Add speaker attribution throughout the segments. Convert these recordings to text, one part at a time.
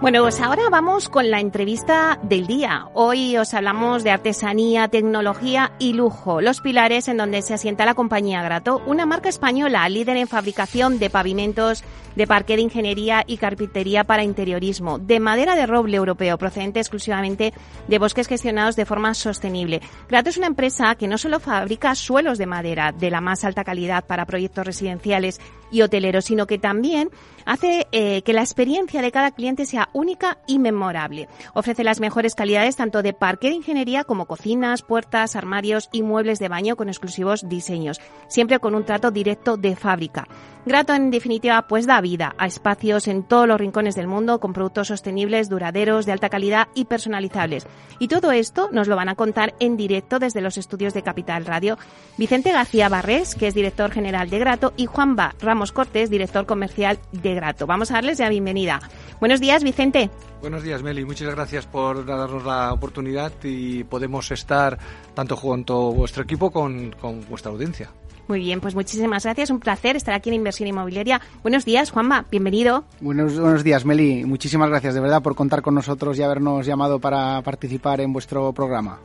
Speaker 1: Bueno, pues ahora vamos con la entrevista del día. Hoy os hablamos de artesanía, tecnología y lujo, los pilares en donde se asienta la compañía Grato, una marca española líder en fabricación de pavimentos, de parque de ingeniería y carpintería para interiorismo, de madera de roble europeo procedente exclusivamente de bosques gestionados de forma sostenible. Grato es una empresa que no solo fabrica suelos de madera de la más alta calidad para proyectos residenciales y hoteleros, sino que también hace eh, que la experiencia de cada cliente sea única y memorable. Ofrece las mejores calidades tanto de parque de ingeniería como cocinas, puertas, armarios y muebles de baño con exclusivos diseños, siempre con un trato directo de fábrica. Grato, en definitiva, pues da vida a espacios en todos los rincones del mundo con productos sostenibles, duraderos, de alta calidad y personalizables. Y todo esto nos lo van a contar en directo desde los estudios de Capital Radio Vicente García Barrés, que es director general de Grato, y Juan Ba Ramos Cortés, director comercial de Grato. Vamos a darles la bienvenida. Buenos días, Vicente.
Speaker 2: Buenos días, Meli. Muchas gracias por darnos la oportunidad y podemos estar tanto junto a vuestro equipo con, con vuestra audiencia.
Speaker 1: Muy bien, pues muchísimas gracias. Un placer estar aquí en Inversión Inmobiliaria. Buenos días, Juanma. Bienvenido.
Speaker 3: Buenos, buenos días, Meli. Muchísimas gracias de verdad por contar con nosotros y habernos llamado para participar en vuestro programa.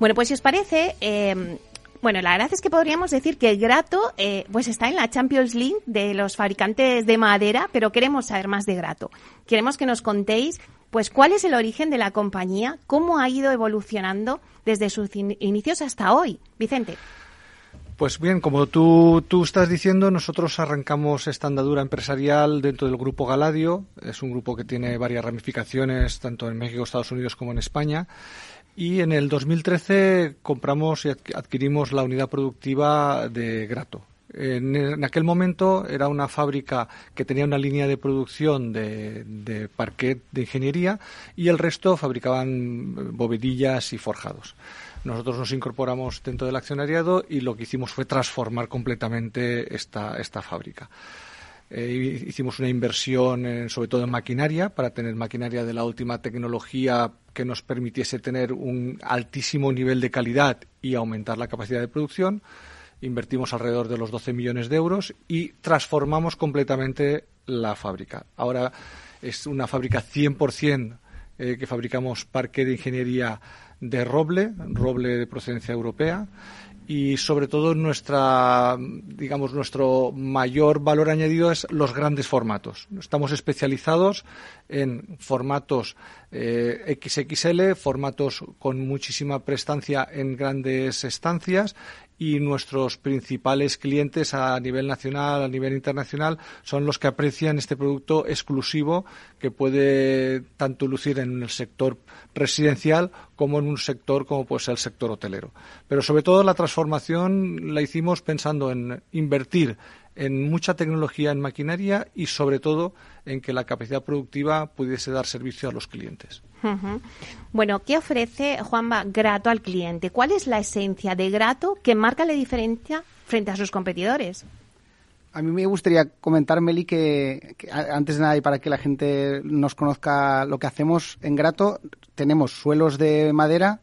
Speaker 1: Bueno, pues si os parece, eh, bueno, la verdad es que podríamos decir que el Grato eh, pues está en la Champions League de los fabricantes de madera, pero queremos saber más de Grato. Queremos que nos contéis pues cuál es el origen de la compañía, cómo ha ido evolucionando desde sus inicios hasta hoy. Vicente.
Speaker 2: Pues bien, como tú, tú estás diciendo, nosotros arrancamos esta andadura empresarial dentro del grupo Galadio. Es un grupo que tiene varias ramificaciones, tanto en México, Estados Unidos como en España. Y en el 2013 compramos y adquirimos la unidad productiva de Grato. En, aquel momento era una fábrica que tenía una línea de producción de, de parquet de ingeniería y el resto fabricaban bovedillas y forjados. Nosotros nos incorporamos dentro del accionariado y lo que hicimos fue transformar completamente esta, esta fábrica. Eh, hicimos una inversión sobre todo en maquinaria para tener maquinaria de la última tecnología que nos permitiese tener un altísimo nivel de calidad y aumentar la capacidad de producción. Invertimos alrededor de los 12 millones de euros y transformamos completamente la fábrica. Ahora es una fábrica 100% eh, que fabricamos parque de ingeniería de roble, roble de procedencia europea y sobre todo nuestra digamos nuestro mayor valor añadido es los grandes formatos. Estamos especializados en formatos eh, XXL, formatos con muchísima prestancia en grandes estancias y nuestros principales clientes a nivel nacional, a nivel internacional, son los que aprecian este producto exclusivo que puede tanto lucir en el sector residencial como en un sector como puede ser el sector hotelero. Pero sobre todo la transformación la hicimos pensando en invertir en mucha tecnología en maquinaria y sobre todo en que la capacidad productiva pudiese dar servicio a los clientes.
Speaker 1: Bueno, ¿qué ofrece Juanma Grato al cliente? ¿Cuál es la esencia de Grato que marca la diferencia frente a sus competidores?
Speaker 3: A mí me gustaría comentar, Meli, que, antes de nada y para que la gente nos conozca lo que hacemos en Grato, tenemos suelos de madera,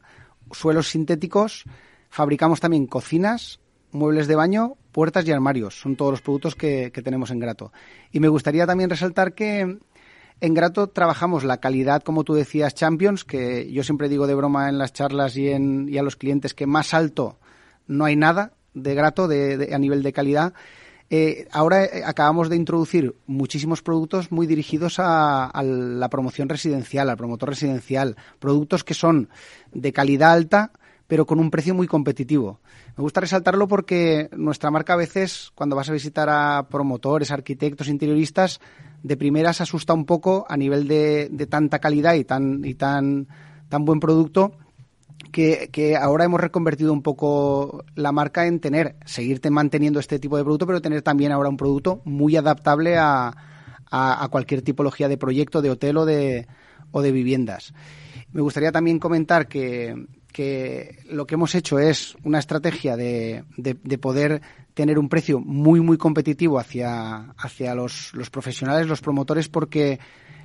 Speaker 3: suelos sintéticos, fabricamos también cocinas, muebles de baño, puertas y armarios. Son todos los productos que tenemos en Grato. Y me gustaría también resaltar que en Grato trabajamos la calidad, como tú decías, Champions, que yo siempre digo de broma en las charlas y, en, y a los clientes que más alto no hay nada de Grato de, a nivel de calidad. Eh, ahora eh, acabamos de introducir muchísimos productos muy dirigidos a, la promoción residencial, al promotor residencial, productos que son de calidad alta, pero con un precio muy competitivo. Me gusta resaltarlo porque nuestra marca a veces, cuando vas a visitar a promotores, arquitectos, interioristas, de primeras asusta un poco a nivel de, tanta calidad y tan, buen producto que, ahora hemos reconvertido un poco la marca en tener, seguirte manteniendo este tipo de producto, pero tener también ahora un producto muy adaptable a, cualquier tipología de proyecto, de hotel o de viviendas. Me gustaría también comentar que, que lo que hemos hecho es una estrategia de, de, poder tener un precio muy, muy competitivo hacia, hacia los, los, profesionales, los promotores, porque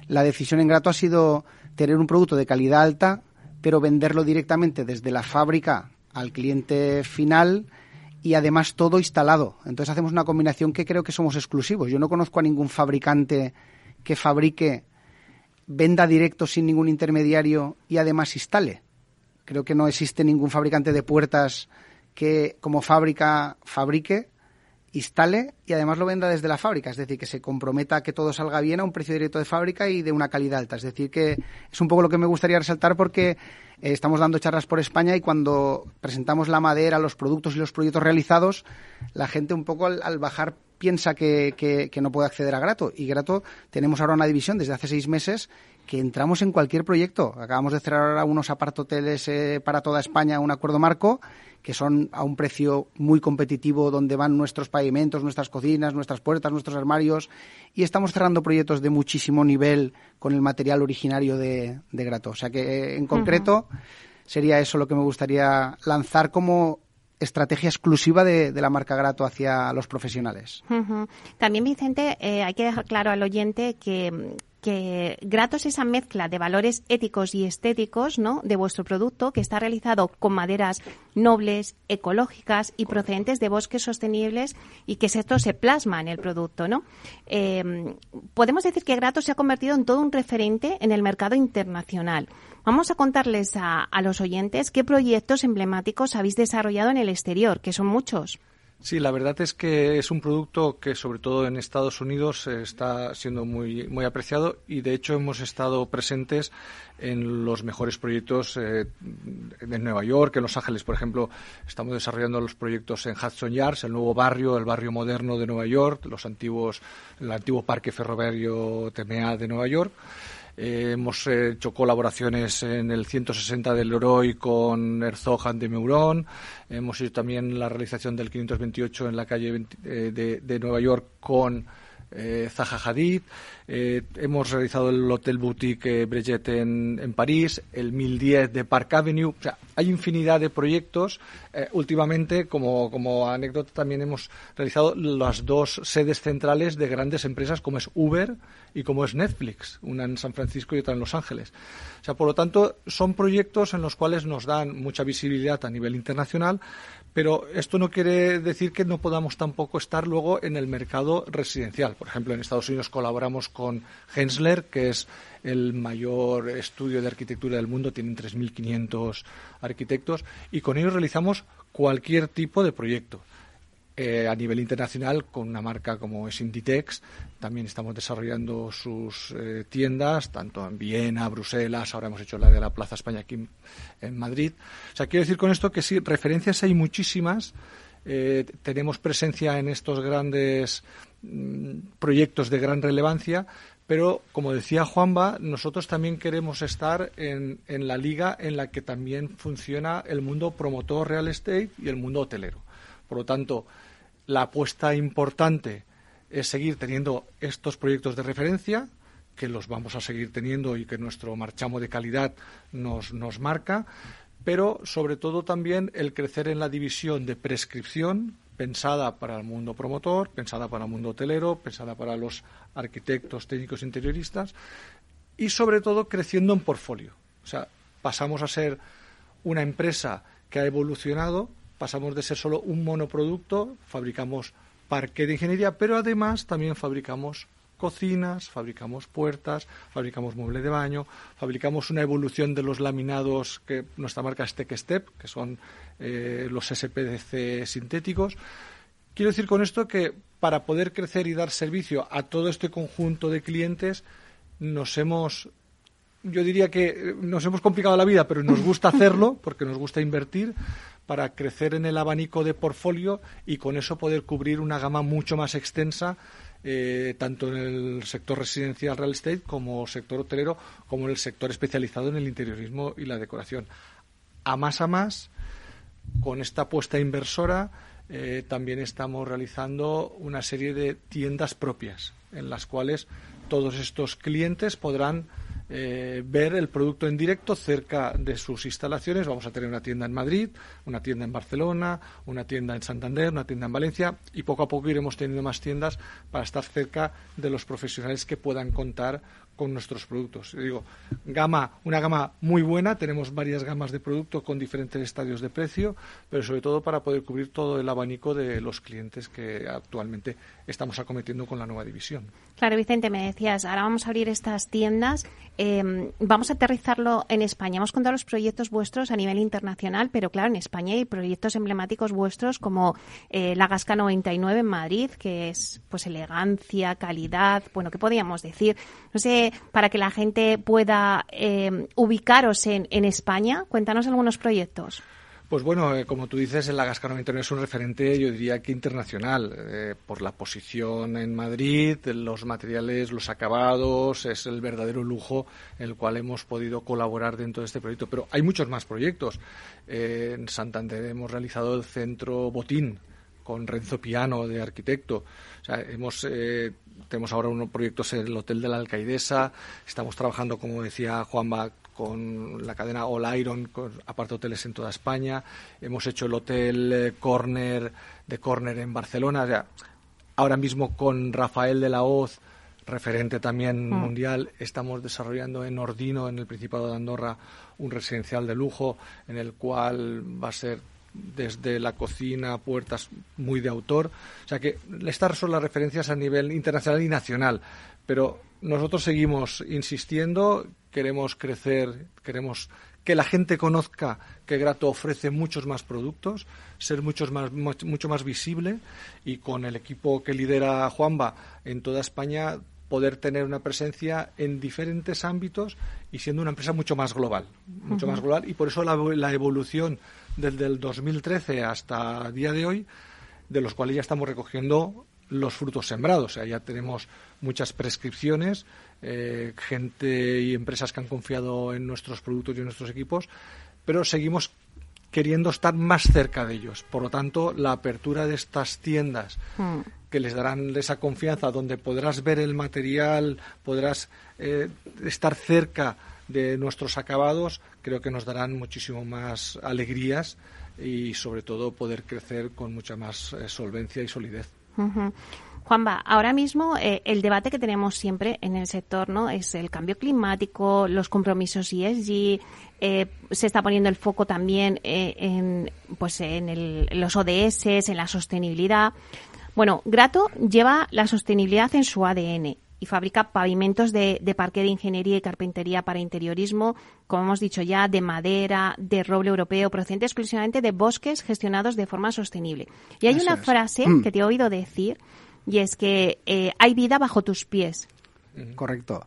Speaker 3: la decisión en Grato ha sido tener un producto de calidad alta pero venderlo directamente desde la fábrica al cliente final y además todo instalado. Entonces hacemos una combinación que creo que somos exclusivos. Yo no conozco a ningún fabricante que fabrique, venda directo sin ningún intermediario y además instale. Creo que no existe ningún fabricante de puertas que como fábrica fabrique instale y además lo venda desde la fábrica, es decir, que se comprometa a que todo salga bien a un precio directo de fábrica y de una calidad alta. Es decir, que es un poco lo que me gustaría resaltar porque eh, estamos dando charlas por España y cuando presentamos la madera, los productos y los proyectos realizados, la gente un poco al, bajar piensa que, que, no puede acceder a Grato. Y Grato tenemos ahora una división desde hace seis meses que entramos en cualquier proyecto. Acabamos de cerrar ahora unos apartoteles eh, para toda España, un acuerdo marco, que son a un precio muy competitivo, donde van nuestros pavimentos, nuestras cocinas, nuestras puertas, nuestros armarios, y estamos cerrando proyectos de muchísimo nivel con el material originario de, Grato. O sea que, eh, en concreto, sería eso lo que me gustaría lanzar como estrategia exclusiva de, la marca Grato hacia los profesionales.
Speaker 1: También, Vicente, eh, hay que dejar claro al oyente que que grato es esa mezcla de valores éticos y estéticos ¿no? de vuestro producto que está realizado con maderas nobles, ecológicas y procedentes de bosques sostenibles y que esto se plasma en el producto. ¿no? Em, podemos decir que Grato se ha convertido en todo un referente en el mercado internacional. Vamos a contarles a, a los oyentes qué proyectos emblemáticos habéis desarrollado en el exterior, que son muchos.
Speaker 2: Sí, la verdad es que es un producto que sobre todo en Estados Unidos está siendo muy, muy apreciado y de hecho hemos estado presentes en los mejores proyectos eh, en Nueva York, en Los Ángeles, por ejemplo, estamos desarrollando los proyectos en Hudson Yards, el nuevo barrio, el barrio moderno de Nueva York, los antiguos, el antiguo parque ferroviario TMA de Nueva York. Eh, hemos hecho colaboraciones en el 160 del Leroy con Herzog de Meuron. Hemos hecho también la realización del 528 en la calle eh, de, de Nueva York con eh, Zaha Hadid, eh, hemos realizado el Hotel Boutique eh, en, en, París, el 1010 de Park Avenue. O sea, hay infinidad de proyectos. Eh, últimamente, como, como anécdota, también hemos realizado las dos sedes centrales de grandes empresas como es Uber y como es Netflix, una en San Francisco y otra en Los Ángeles. O sea, por lo tanto, son proyectos en los cuales nos dan mucha visibilidad a nivel internacional, pero esto no quiere decir que no podamos tampoco estar luego en el mercado residencial. Por ejemplo, en Estados Unidos colaboramos con Hensler, que es el mayor estudio de arquitectura del mundo, tienen 3.500 arquitectos, y con ellos realizamos cualquier tipo de proyecto. Eh, a nivel internacional, con una marca como es Inditex, también estamos desarrollando sus eh, tiendas, tanto en Viena, Bruselas, ahora hemos hecho la de la Plaza España aquí en Madrid. O sea, quiero decir con esto que sí, referencias hay muchísimas. Eh, tenemos presencia en estos grandes mm, proyectos de gran relevancia, pero como decía Juanba, nosotros también queremos estar en, en la liga en la que también funciona el mundo promotor real estate y el mundo hotelero. Por lo tanto, la apuesta importante es seguir teniendo estos proyectos de referencia, que los vamos a seguir teniendo y que nuestro marchamo de calidad nos, marca, pero sobre todo también el crecer en la división de prescripción pensada para el mundo promotor, pensada para el mundo hotelero, pensada para los arquitectos, técnicos interioristas y sobre todo creciendo en portfolio. O sea, pasamos a ser una empresa que ha evolucionado pasamos de ser solo un monoproducto, fabricamos parque de ingeniería, pero además también fabricamos cocinas, fabricamos puertas, fabricamos mueble de baño, fabricamos una evolución de los laminados que nuestra marca es Tech Step, que son eh, los SPDC sintéticos, Quiero decir con esto que para poder crecer y dar servicio a todo este conjunto de clientes, nos hemos yo diría que nos hemos complicado la vida, pero nos gusta hacerlo porque nos gusta invertir para crecer en el abanico de portfolio y con eso poder cubrir una gama mucho más extensa eh, tanto en el sector residencial real estate como sector hotelero como en el sector especializado en el interiorismo y la decoración. A más a más, con esta apuesta inversora, eh, también estamos realizando una serie de tiendas propias en las cuales todos estos clientes podrán eh, ver el producto en directo cerca de sus instalaciones. Vamos a tener una tienda en Madrid, una tienda en Barcelona, una tienda en Santander, una tienda en Valencia y poco a poco iremos teniendo más tiendas para estar cerca de los profesionales que puedan contar con nuestros productos. digo, gama, una gama muy buena, tenemos varias gamas de producto con diferentes estadios de precio, pero sobre todo para poder cubrir todo el abanico de los clientes que actualmente estamos acometiendo con la nueva división.
Speaker 1: Claro, Vicente, me decías, ahora vamos a abrir estas tiendas, em, vamos a aterrizarlo en España. Hemos contado los proyectos vuestros a nivel internacional, pero claro, en España hay proyectos emblemáticos vuestros como eh, la Gasca 99 en Madrid, que es pues elegancia, calidad, bueno, ¿qué podríamos decir? No sé, para que la gente pueda eh, ubicaros en, en España? Cuéntanos algunos proyectos.
Speaker 2: Pues bueno, eh, como tú dices, el Lagasca 99 es un referente, yo diría que internacional, eh, por la posición en Madrid, los materiales, los acabados, es el verdadero lujo en el cual hemos podido colaborar dentro de este proyecto. Pero hay muchos más proyectos. en Santander hemos realizado el centro Botín con Renzo Piano de arquitecto. O sea, hemos tenemos ahora unos proyectos en el Hotel de la Alcaidesa, estamos trabajando, como decía Juanma, con la cadena All Iron, con, aparte hoteles en toda España, hemos hecho el Hotel eh, Corner de Corner en Barcelona, ahora mismo con Rafael de la Hoz, referente también mm. mundial, estamos desarrollando en Ordino, en el Principado de Andorra, un residencial de lujo en el cual va a ser desde la cocina, puertas muy de autor. O sea que estas son las referencias a nivel internacional y nacional. Pero nosotros seguimos insistiendo, queremos crecer, queremos que la gente conozca que Grato ofrece muchos más productos, ser muchos más, mucho más visible y con el equipo que lidera Juanba en toda España poder tener una presencia en diferentes ámbitos y siendo una empresa mucho más global, mucho más global y por eso la, la evolución desde el 2013 hasta el día de hoy, de los cuales ya estamos recogiendo los frutos sembrados. O sea, ya tenemos muchas prescripciones, eh, gente y empresas que han confiado en nuestros productos y en nuestros equipos, pero seguimos queriendo estar más cerca de ellos. Por lo tanto, la apertura de estas tiendas hmm. que les darán esa confianza, donde podrás ver el material, podrás eh, estar cerca de nuestros acabados, creo que nos darán muchísimo más alegrías y sobre todo poder crecer con mucha más eh, solvencia y solidez.
Speaker 1: Juanba, ahora mismo eh, el debate que tenemos siempre en el sector no es el cambio climático, los compromisos ESG, eh, se está poniendo el foco también en, pues en los ODS, en la sostenibilidad. Bueno, Grato lleva la sostenibilidad en su ADN y fabrica pavimentos de, parque de ingeniería y carpintería para interiorismo, como hemos dicho ya, de madera, de roble europeo, procedente exclusivamente de bosques gestionados de forma sostenible. Y hay una frase mm. que te he oído decir, y es que eh, hay vida bajo tus pies.
Speaker 3: Correcto.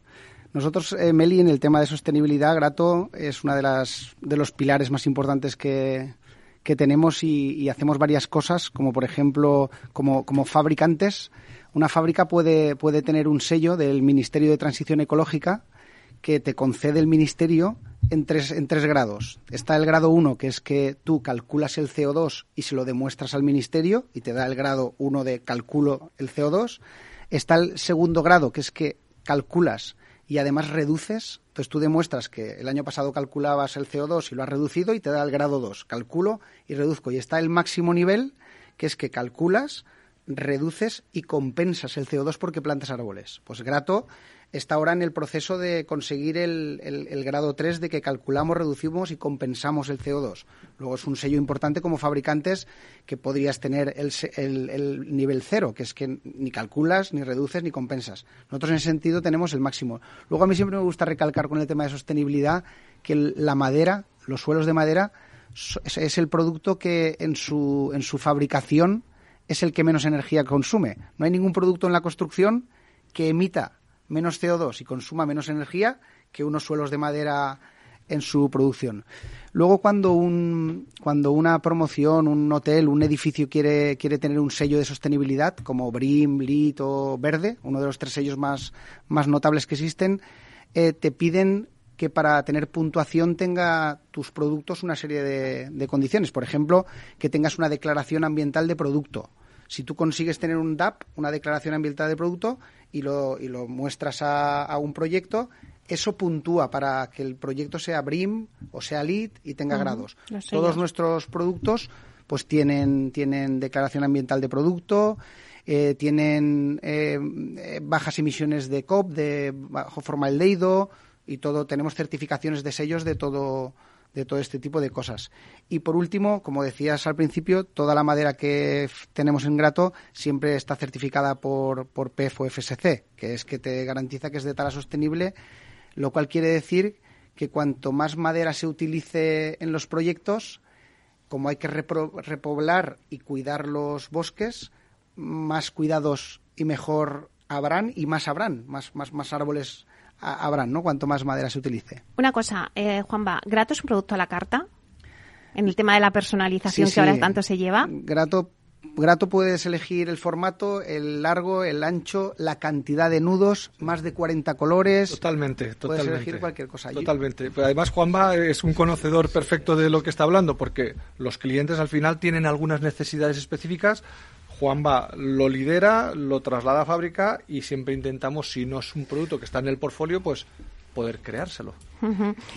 Speaker 3: Nosotros, eh, Meli, en el tema de sostenibilidad, Grato es una de las de los pilares más importantes que, que tenemos y, y, hacemos varias cosas, como por ejemplo, como, como fabricantes, una fábrica puede, puede tener un sello del Ministerio de Transición Ecológica que te concede el Ministerio en tres, en tres grados. Está el grado 1, que es que tú calculas el CO2 y se lo demuestras al Ministerio y te da el grado 1 de calculo el CO2. Está el segundo grado, que es que calculas y además reduces. Entonces tú demuestras que el año pasado calculabas el CO2 y lo has reducido y te da el grado 2. Calculo y reduzco. Y está el máximo nivel, que es que calculas, reduces y compensas el CO2 porque plantas árboles. Pues Grato está ahora en el proceso de conseguir el, grado 3 de que calculamos, reducimos y compensamos el CO2. Luego es un sello importante como fabricantes que podrías tener el, el, nivel 0, que es que ni calculas, ni reduces, ni compensas. Nosotros en ese sentido tenemos el máximo. Luego a mí siempre me gusta recalcar con el tema de sostenibilidad que la madera, los suelos de madera, es el producto que en su, en su fabricación es el que menos energía consume. No hay ningún producto en la construcción que emita menos CO2 y consuma menos energía que unos suelos de madera en su producción. Luego, cuando, un, cuando una promoción, un hotel, un edificio quiere, quiere tener un sello de sostenibilidad, como BRIM, LIT o Verde, uno de los tres sellos más, más notables que existen, eh, te piden que para tener puntuación tenga tus productos una serie de, de, condiciones. Por ejemplo, que tengas una declaración ambiental de producto. Si tú consigues tener un DAP, una declaración ambiental de producto, y lo, y lo muestras a, a un proyecto, eso puntúa para que el proyecto sea BRIM o sea LEED y tenga grados. Todos nuestros productos pues tienen, tienen declaración ambiental de producto, eh, tienen eh, bajas emisiones de COP, de bajo formaldehído y todo. Tenemos certificaciones de sellos de todo de todo este tipo de cosas. Y por último, como decías al principio, toda la madera que tenemos en Grato siempre está certificada por, por PEF o FSC, que es que te garantiza que es de tala sostenible lo cual quiere decir que cuanto más madera se utilice en los proyectos, como hay que repoblar y cuidar los bosques, más cuidados y mejor habrán y más habrán, más, más, más árboles habrán, ¿no? Cuanto más madera se utilice.
Speaker 1: Una cosa, eh, Juanba, ¿Grato es un producto a la carta? En el tema de la personalización que ahora tanto se lleva.
Speaker 3: Grato Grato puedes elegir el formato, el largo, el ancho, la cantidad de nudos, más de 40 colores.
Speaker 2: Totalmente, totalmente.
Speaker 3: Puedes elegir cualquier cosa.
Speaker 2: Totalmente. Además, Juanba es un conocedor perfecto de lo que está hablando, porque los clientes al final tienen algunas necesidades específicas. Juanba lo lidera, lo traslada a fábrica y siempre intentamos, si no es un producto que está en el portfolio, pues poder creárselo.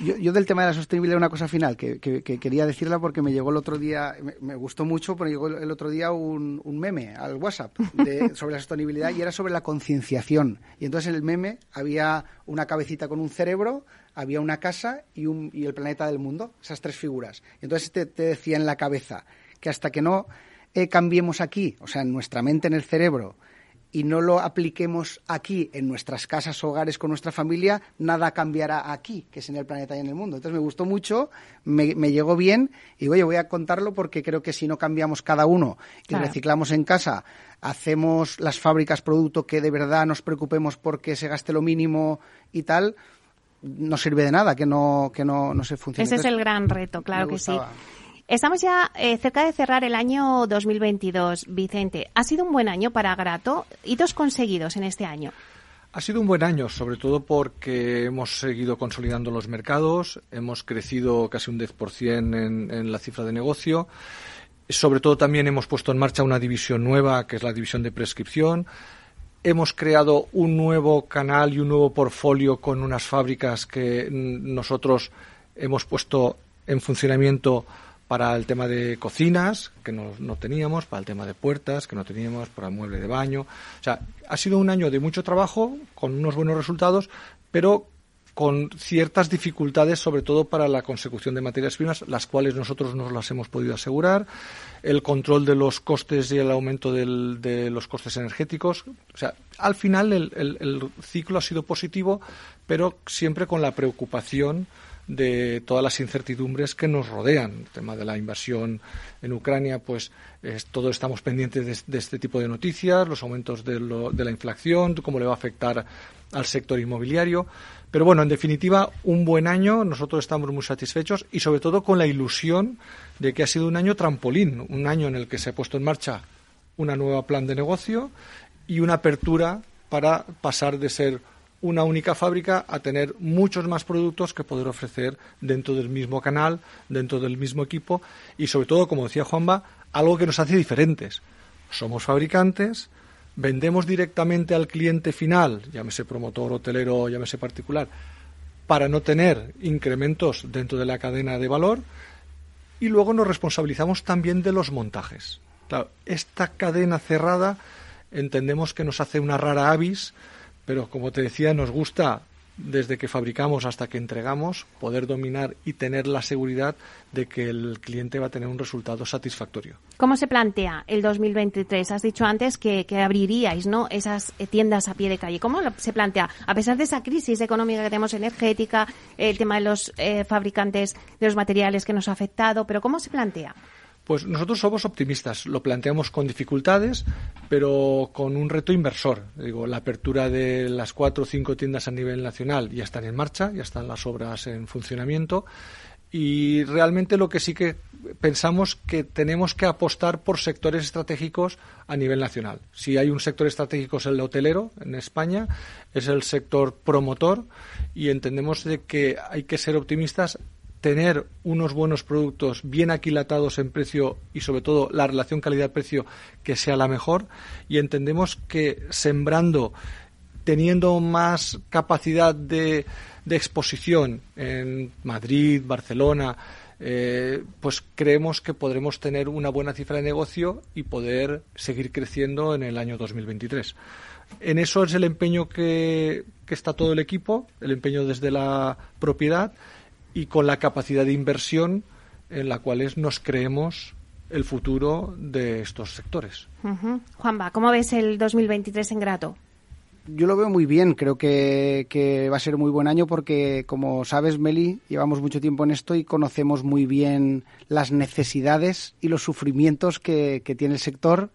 Speaker 3: yo, del tema de la sostenibilidad una cosa final que, quería decirla porque me llegó el otro día, me, gustó mucho, pero llegó el otro día un, meme al WhatsApp sobre la sostenibilidad y era sobre la concienciación. Y entonces en el meme había una cabecita con un cerebro, había una casa y, un, y el planeta del mundo, esas tres figuras. Y entonces te, te decía en la cabeza que hasta que no eh, cambiemos aquí, o sea, en nuestra mente, en el cerebro, y no lo apliquemos aquí, en nuestras casas, hogares, con nuestra familia, nada cambiará aquí, que es en el planeta y en el mundo. Entonces me gustó mucho, me, llegó bien y oye, voy a contarlo porque creo que si no cambiamos cada uno y reciclamos en casa, hacemos las fábricas producto que de verdad nos preocupemos porque se gaste lo mínimo y tal, no sirve de nada que no, que no, no se funcione.
Speaker 1: Ese es el gran reto, claro que sí. Estamos ya eh, cerca de cerrar el año 2022. Vicente, ¿ha sido un buen año para Grato? ¿Hitos conseguidos en este año?
Speaker 2: Ha sido un buen año, sobre todo porque hemos seguido consolidando los mercados, hemos crecido casi un 10% en, en la cifra de negocio. Sobre todo también hemos puesto en marcha una división nueva, que es la división de prescripción. Hemos creado un nuevo canal y un nuevo portfolio con unas fábricas que nosotros hemos puesto en funcionamiento para el tema de cocinas, que no, teníamos, para el tema de puertas, que no teníamos, para el mueble de baño. O sea, ha sido un año de mucho trabajo, con unos buenos resultados, pero con ciertas dificultades, sobre todo para la consecución de materias primas, las cuales nosotros nos las hemos podido asegurar, el control de los costes y el aumento de los costes energéticos. O sea, al final el ciclo ha sido positivo, pero siempre con la preocupación de todas las incertidumbres que nos rodean. El tema de la invasión en Ucrania, pues todos estamos pendientes de, este tipo de noticias, los aumentos de, la inflación, cómo le va a afectar al sector inmobiliario. Pero bueno, en definitiva, un buen año, nosotros estamos muy satisfechos y sobre todo con la ilusión de que ha sido un año trampolín, un año en el que se ha puesto en marcha una nueva plan de negocio y una apertura para pasar de ser una única fábrica a tener muchos más productos que poder ofrecer dentro del mismo canal, dentro del mismo equipo y sobre todo, como decía Juanba, algo que nos hace diferentes. Somos fabricantes, vendemos directamente al cliente final, llámese promotor, hotelero, llámese particular, para no tener incrementos dentro de la cadena de valor y luego nos responsabilizamos también de los montajes. esta cadena cerrada entendemos que nos hace una rara avis pero como te decía, nos gusta desde que fabricamos hasta que entregamos, poder dominar y tener la seguridad de que el cliente va a tener un resultado satisfactorio.
Speaker 1: ¿Cómo se plantea el 2023? Has dicho antes que, abriríais ¿no? esas tiendas a pie de calle. ¿Cómo se plantea? A pesar de esa crisis económica que tenemos energética, el tema de los eh, fabricantes de los materiales que nos ha afectado, pero ¿cómo se plantea?
Speaker 2: Pues nosotros somos optimistas, lo planteamos con dificultades, pero con un reto inversor. Digo, la apertura de las cuatro o cinco tiendas a nivel nacional ya están en marcha, ya están las obras en funcionamiento y realmente lo que sí que pensamos que tenemos que apostar por sectores estratégicos a nivel nacional. Si hay un sector estratégico es el hotelero en España, es el sector promotor y entendemos de que hay que ser optimistas tener unos buenos productos bien aquilatados en precio y sobre todo la relación calidad-precio que sea la mejor y entendemos que sembrando teniendo más capacidad de, de exposición en Madrid, Barcelona, eh, pues creemos que podremos tener una buena cifra de negocio y poder seguir creciendo en el año 2023. En eso es el empeño que, que está todo el equipo, el empeño desde la propiedad y con la capacidad de inversión en la cual nos creemos el futuro de estos sectores.
Speaker 1: Juanba, ¿cómo ves el 2023 en Grato?
Speaker 3: Yo lo veo muy bien, creo que, va a ser muy buen año porque, como sabes, Meli, llevamos mucho tiempo en esto y conocemos muy bien las necesidades y los sufrimientos que, tiene el sector.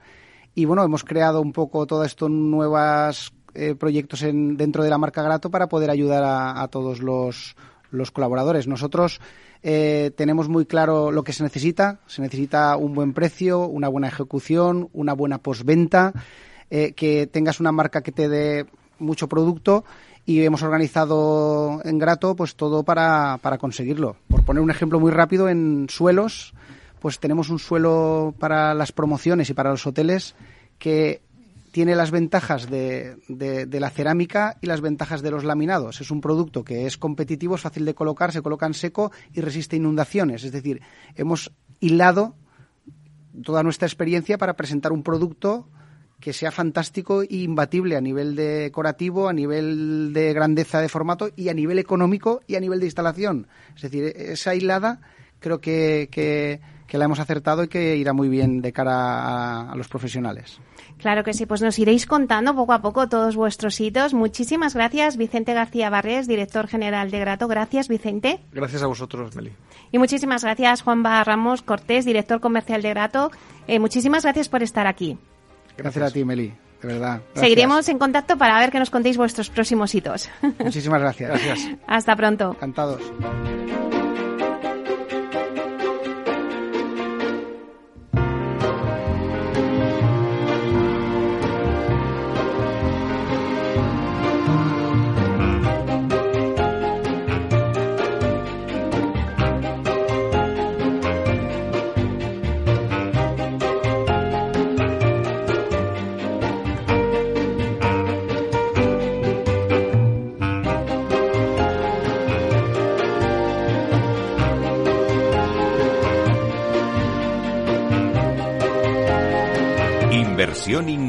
Speaker 3: Y bueno, hemos creado un poco todos estos nuevos eh, proyectos en, dentro de la marca Grato para poder ayudar a todos los, los colaboradores. Nosotros eh, tenemos muy claro lo que se necesita. Se necesita un buen precio, una buena ejecución, una buena postventa, eh, que tengas una marca que te dé mucho producto y hemos organizado en Grato pues todo para, para conseguirlo. Por poner un ejemplo muy rápido, en suelos, pues tenemos un suelo para las promociones y para los hoteles que tiene las ventajas de, la cerámica y las ventajas de los laminados. Es un producto que es competitivo, es fácil de colocar, se coloca en seco y resiste inundaciones. Es decir, hemos hilado toda nuestra experiencia para presentar un producto que sea fantástico e imbatible a nivel decorativo, a nivel de grandeza de formato y a nivel económico y a nivel de instalación. Es decir, esa hilada creo que, la hemos acertado y que irá muy bien de cara a los profesionales.
Speaker 1: Claro que sí, pues nos iréis contando poco a poco todos vuestros hitos. Muchísimas gracias, Vicente García Barres, director general de Grato. Gracias, Vicente.
Speaker 2: Gracias a vosotros, Meli.
Speaker 1: Y muchísimas gracias, Juan Ramos Cortés, director comercial de Grato. Eh, muchísimas gracias por estar aquí.
Speaker 3: Gracias a ti, Meli. De verdad.
Speaker 1: Seguiremos en contacto para ver que nos contéis vuestros próximos hitos.
Speaker 3: Muchísimas gracias.
Speaker 2: Gracias.
Speaker 1: Hasta pronto.
Speaker 3: Encantados.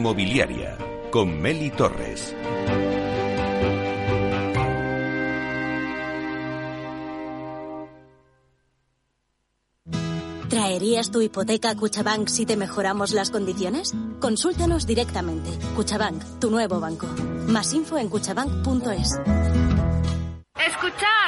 Speaker 4: Inmobiliaria con Meli Torres.
Speaker 5: ¿Traerías tu hipoteca a Cuchabank si te mejoramos las condiciones? Consúltanos directamente. Cuchabank, tu nuevo banco. Más info en cuchabank.es.
Speaker 6: Escuchad,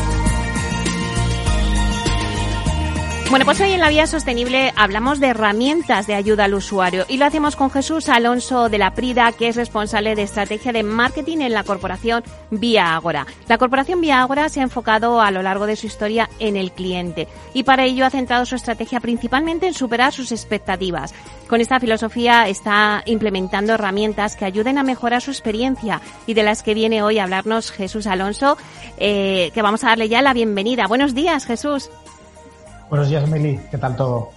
Speaker 1: Bueno, pues hoy en la Vía Sostenible hablamos de herramientas de ayuda al usuario y lo hacemos con Jesús Alonso de la Prida, que es responsable de estrategia de marketing en la corporación Vía Ágora. La corporación Vía Ágora se ha enfocado a lo largo de su historia en el cliente y para ello ha centrado su estrategia principalmente en superar sus expectativas. Con esta filosofía está implementando herramientas que ayuden a mejorar su experiencia y de las que viene hoy a hablarnos Jesús Alonso, eh, que vamos a darle ya la bienvenida. Buenos días, Jesús.
Speaker 7: Buenos días, Meli. ¿Qué tal todo?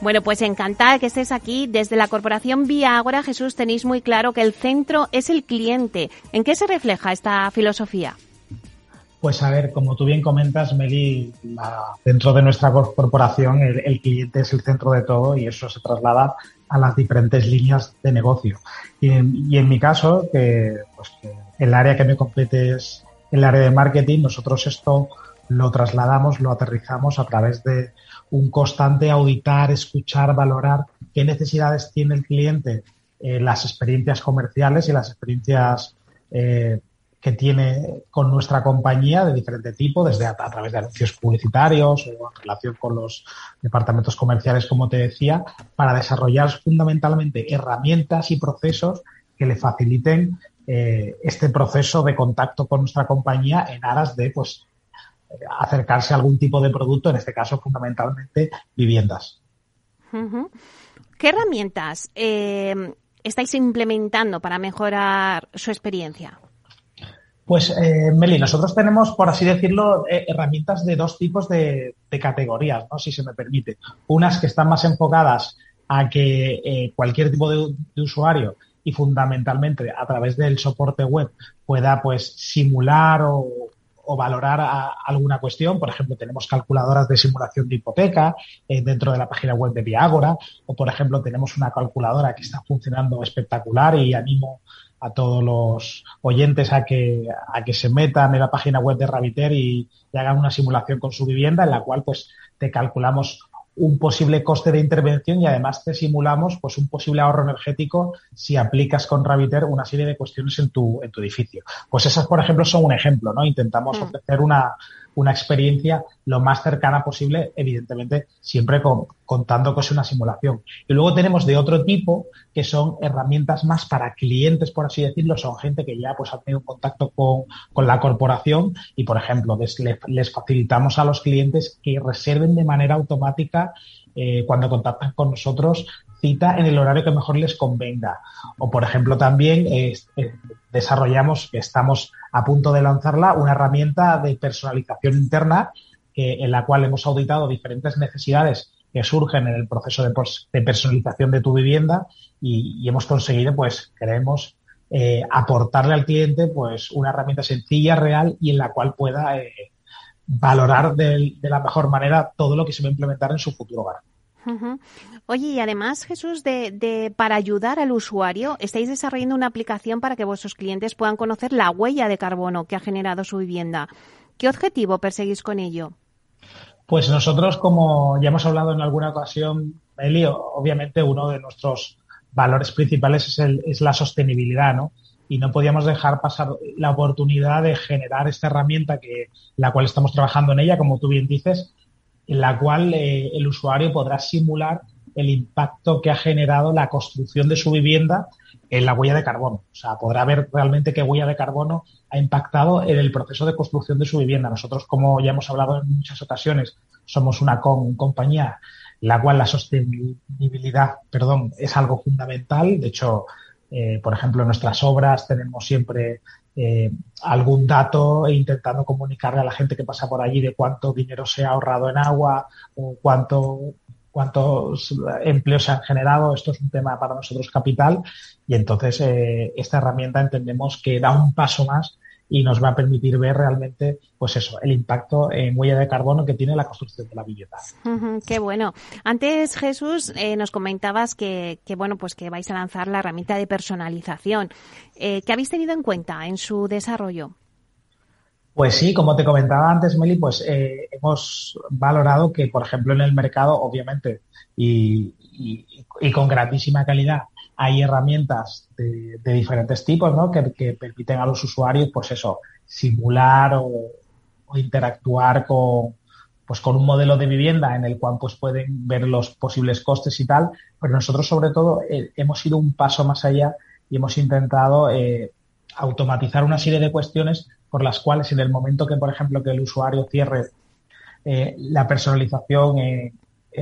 Speaker 1: Bueno, pues encantada que estés aquí. Desde la Corporación Vía Ágora, Jesús, tenéis muy claro que el centro es el cliente. ¿En qué se refleja esta filosofía?
Speaker 7: Pues a ver, como tú bien comentas, Meli, dentro de nuestra corporación el, cliente es el centro de todo y eso se traslada a las diferentes líneas de negocio. Y en, mi caso, que, pues, que el área que me compete es el área de marketing, nosotros esto lo trasladamos, lo aterrizamos a través de un constante auditar, escuchar, valorar qué necesidades tiene el cliente, eh, las experiencias comerciales y las experiencias eh, que tiene con nuestra compañía de diferente tipo, desde a, través de anuncios publicitarios o en relación con los departamentos comerciales, como te decía, para desarrollar fundamentalmente herramientas y procesos que le faciliten eh, este proceso de contacto con nuestra compañía en aras de pues acercarse a algún tipo de producto, en este caso fundamentalmente viviendas.
Speaker 1: ¿Qué herramientas eh, estáis implementando para mejorar su experiencia?
Speaker 7: Pues, eh, Meli, nosotros tenemos, por así decirlo, eh, herramientas de dos tipos de, categorías, ¿no? si se me permite. Unas que están más enfocadas a que eh, cualquier tipo de, de, usuario y fundamentalmente a través del soporte web pueda pues simular o, o valorar alguna cuestión. Por ejemplo, tenemos calculadoras de simulación de hipoteca eh, dentro de la página web de Viagora o, por ejemplo, tenemos una calculadora que está funcionando espectacular y animo a todos los oyentes a que, a que se metan en la página web de Rabiter y hagan una simulación con su vivienda en la cual pues te calculamos un posible coste de intervención y además te simulamos pues un posible ahorro energético si aplicas con Raviter una serie de cuestiones en tu, en tu edificio. Pues esas, por ejemplo, son un ejemplo, ¿no? Intentamos mm. ofrecer una, una experiencia lo más cercana posible, evidentemente siempre contando que es una simulación. Y luego tenemos de otro tipo, que son herramientas más para clientes, por así decirlo, son gente que ya pues ha tenido contacto con, la corporación y, por ejemplo, les, facilitamos a los clientes que reserven de manera automática eh, cuando contactan con nosotros cita en el horario que mejor les convenga. O, por ejemplo, también eh, desarrollamos, que estamos a punto de lanzarla, una herramienta de personalización interna en la cual hemos auditado diferentes necesidades que surgen en el proceso de, personalización de tu vivienda y, hemos conseguido, pues, creemos, eh, aportarle al cliente, pues, una herramienta sencilla, real y en la cual pueda eh, valorar de, de, la mejor manera todo lo que se va a implementar en su futuro hogar.
Speaker 1: Oye, y además, Jesús, de, para ayudar al usuario, estáis desarrollando una aplicación para que vuestros clientes puedan conocer la huella de carbono que ha generado su vivienda. ¿Qué objetivo perseguís con ello?
Speaker 7: Pues nosotros, como ya hemos hablado en alguna ocasión, Elio, obviamente uno de nuestros valores principales es, el, es la sostenibilidad, ¿no? y no podíamos dejar pasar la oportunidad de generar esta herramienta que la cual estamos trabajando en ella, como tú bien dices, en la cual eh, el usuario podrá simular el impacto que ha generado la construcción de su vivienda en la huella de carbono. O sea, podrá ver realmente qué huella de carbono ha impactado en el proceso de construcción de su vivienda. Nosotros, como ya hemos hablado en muchas ocasiones, somos una compañía en la cual la sostenibilidad, perdón, es algo fundamental. De hecho, eh, por ejemplo, en nuestras obras tenemos siempre eh, algún dato e intentando comunicarle a la gente que pasa por allí de cuánto dinero se ha ahorrado en agua o cuánto cuántos empleos se han generado. Esto es un tema para nosotros capital y entonces eh, esta herramienta entendemos que da un paso más y nos va a permitir ver realmente, pues eso, el impacto en huella de carbono que tiene la construcción de la vivienda.
Speaker 1: qué bueno. Antes, Jesús, eh, nos comentabas que, que, bueno, pues que vais a lanzar la herramienta de personalización. Eh, ¿Qué habéis tenido en cuenta en su desarrollo?
Speaker 7: Pues sí, como te comentaba antes, Meli, pues eh, hemos valorado que, por ejemplo, en el mercado, obviamente, y, con grandísima calidad, hay herramientas de, diferentes tipos, ¿no? Que, permiten a los usuarios, pues eso, simular o, interactuar con, pues con un modelo de vivienda en el cual pues pueden ver los posibles costes y tal, pero nosotros sobre todo eh, hemos ido un paso más allá y hemos intentado eh, automatizar una serie de cuestiones por las cuales en el momento que, por ejemplo, que el usuario cierre eh, la personalización en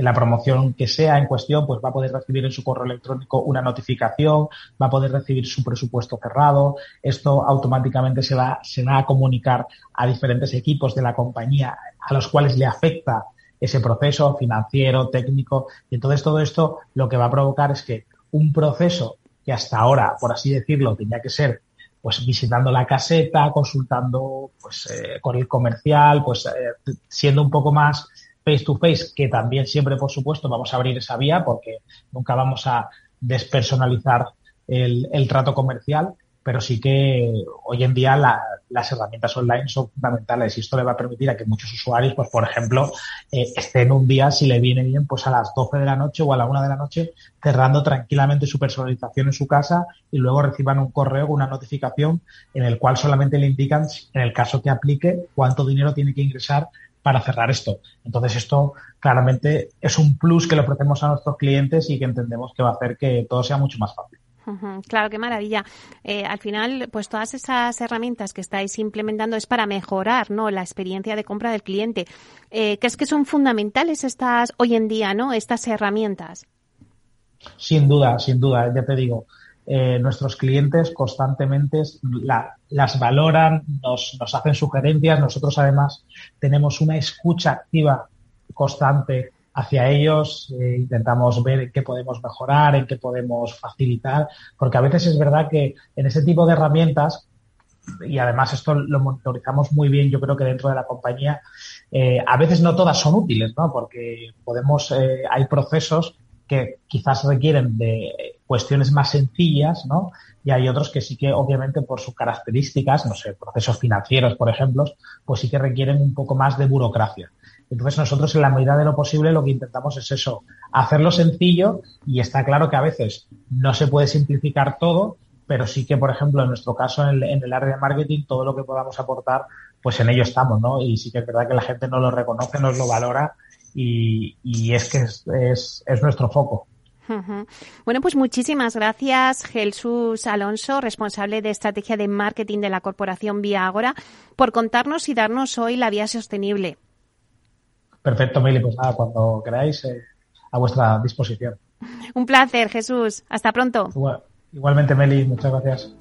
Speaker 7: la promoción que sea en cuestión, pues va a poder recibir en su correo electrónico una notificación, va a poder recibir su presupuesto cerrado. Esto automáticamente se va, se va a comunicar a diferentes equipos de la compañía a los cuales le afecta ese proceso financiero, técnico. Y entonces todo esto lo que va a provocar es que un proceso que hasta ahora, por así decirlo, tenía que ser pues visitando la caseta, consultando pues eh, con el comercial, pues eh, siendo un poco más face to face, que también siempre, por supuesto, vamos a abrir esa vía porque nunca vamos a despersonalizar el, el trato comercial, pero sí que hoy en día las herramientas online son fundamentales y esto le va a permitir a que muchos usuarios, pues por ejemplo, eh, estén un día, si le viene bien, pues a las 12 de la noche o a la 1 de la noche cerrando tranquilamente su personalización en su casa y luego reciban un correo con una notificación en el cual solamente le indican, en el caso que aplique, cuánto dinero tiene que ingresar para cerrar esto. Entonces esto claramente es un plus que le ofrecemos a nuestros clientes y que entendemos que va a hacer que todo sea mucho más fácil.
Speaker 1: Claro, qué maravilla. Eh, al final, pues todas esas herramientas que estáis implementando es para mejorar, ¿no? La experiencia de compra del cliente. Eh, ¿Crees que son fundamentales estas hoy en día, ¿no? Estas herramientas.
Speaker 7: Sin duda, sin duda. Ya te digo, eh, nuestros clientes constantemente las valoran, nos, hacen sugerencias. Nosotros además tenemos una escucha activa constante hacia ellos, eh, intentamos ver en qué podemos mejorar, en qué podemos facilitar, porque a veces es verdad que en ese tipo de herramientas, y además esto lo monitorizamos muy bien, yo creo que dentro de la compañía, eh, a veces no todas son útiles, ¿no? Porque podemos, eh, hay procesos que quizás requieren de cuestiones más sencillas, ¿no? Y hay otros que sí que, obviamente, por sus características, no sé, procesos financieros, por ejemplo, pues sí que requieren un poco más de burocracia. Entonces nosotros en la medida de lo posible lo que intentamos es eso, hacerlo sencillo y está claro que a veces no se puede simplificar todo, pero sí que, por ejemplo, en nuestro caso, en el, área de marketing, todo lo que podamos aportar, pues en ello estamos, ¿no? Y sí que es verdad que la gente no lo reconoce, nos lo valora y, es que es, nuestro foco.
Speaker 1: Bueno, pues muchísimas gracias, Jesús Alonso, responsable de estrategia de marketing de la corporación Vía Agora, por contarnos y darnos hoy la vía sostenible.
Speaker 7: Perfecto, Mili. Pues nada, cuando queráis, eh, a vuestra disposición.
Speaker 1: Un placer, Jesús. Hasta pronto.
Speaker 7: igualmente, Meli. Muchas gracias.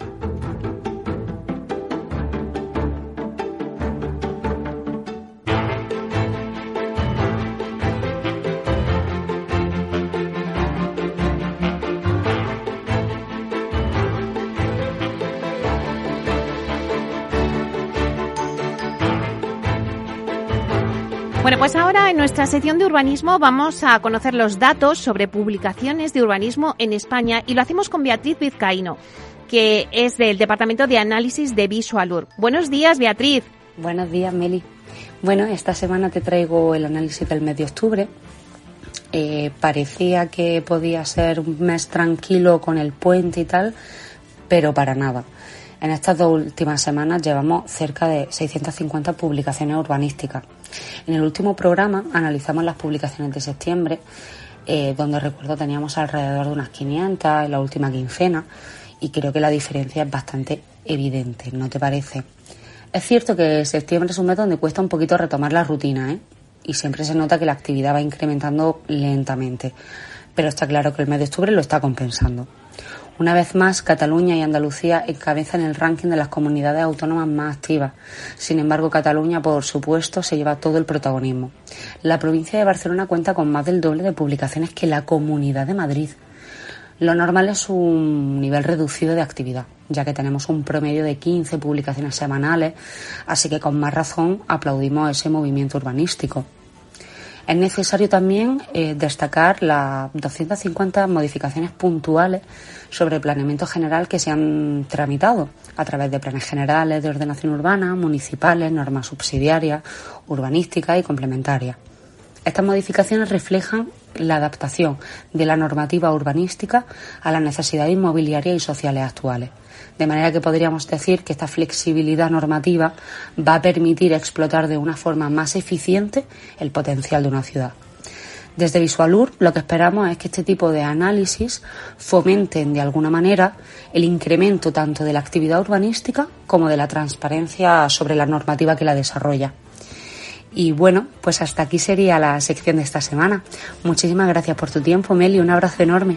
Speaker 1: Pues ahora en nuestra sección de urbanismo vamos a conocer los datos sobre publicaciones de urbanismo en España y lo hacemos con Beatriz Vizcaíno, que es del Departamento de Análisis de Visualur. Buenos días, Beatriz.
Speaker 8: Buenos días, Meli. Bueno, esta semana te traigo el análisis del mes de octubre. Eh, parecía que podía ser un mes tranquilo con el puente y tal, pero para nada. En estas dos últimas semanas llevamos cerca de 650 publicaciones urbanísticas. En el último programa analizamos las publicaciones de septiembre, eh, donde recuerdo teníamos alrededor de unas 500 en la última quincena, y creo que la diferencia es bastante evidente, ¿no te parece? Es cierto que septiembre es un mes donde cuesta un poquito retomar la rutina, ¿eh? Y siempre se nota que la actividad va incrementando lentamente. Pero está claro que el mes de octubre lo está compensando. Una vez más, Cataluña y Andalucía encabezan el ranking de las comunidades autónomas más activas. Sin embargo, Cataluña, por supuesto, se lleva todo el protagonismo. La provincia de Barcelona cuenta con más del doble de publicaciones que la Comunidad de Madrid. Lo normal es un nivel reducido de actividad, ya que tenemos un promedio de 15 publicaciones semanales, así que con más razón aplaudimos ese movimiento urbanístico. Es necesario también eh, destacar las 250 modificaciones puntuales sobre el planeamiento general que se han tramitado a través de planes generales de ordenación urbana, municipales, normas subsidiarias, urbanísticas y complementarias. Estas modificaciones reflejan la adaptación de la normativa urbanística a las necesidades inmobiliarias y sociales actuales. De manera que podríamos decir que esta flexibilidad normativa va a permitir explotar de una forma más eficiente el potencial de una ciudad. Desde Visualur lo que esperamos es que este tipo de análisis fomenten de alguna manera el incremento tanto de la actividad urbanística como de la transparencia sobre la normativa que la desarrolla. Y bueno, pues hasta aquí sería la sección de esta semana. Muchísimas gracias por tu tiempo, Meli. Un abrazo enorme.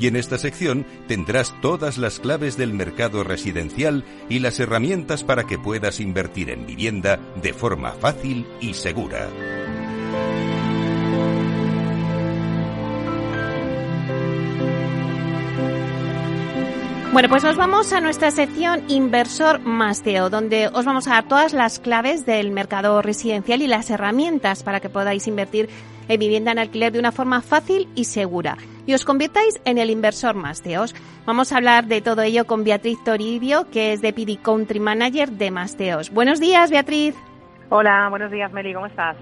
Speaker 4: y en esta sección tendrás todas las claves del mercado residencial y las herramientas para que puedas invertir en vivienda de forma fácil y segura.
Speaker 1: Bueno, pues nos vamos a nuestra sección Inversor Masteo, donde os vamos a dar todas las claves del mercado residencial y las herramientas para que podáis invertir en vivienda en alquiler de una forma fácil y segura y os convirtáis en el inversor Masteos. Vamos a hablar de todo ello con Beatriz Toribio, que es Deputy Country Manager de Masteos. Buenos días, Beatriz.
Speaker 9: Hola, buenos días, Meli, ¿cómo estás?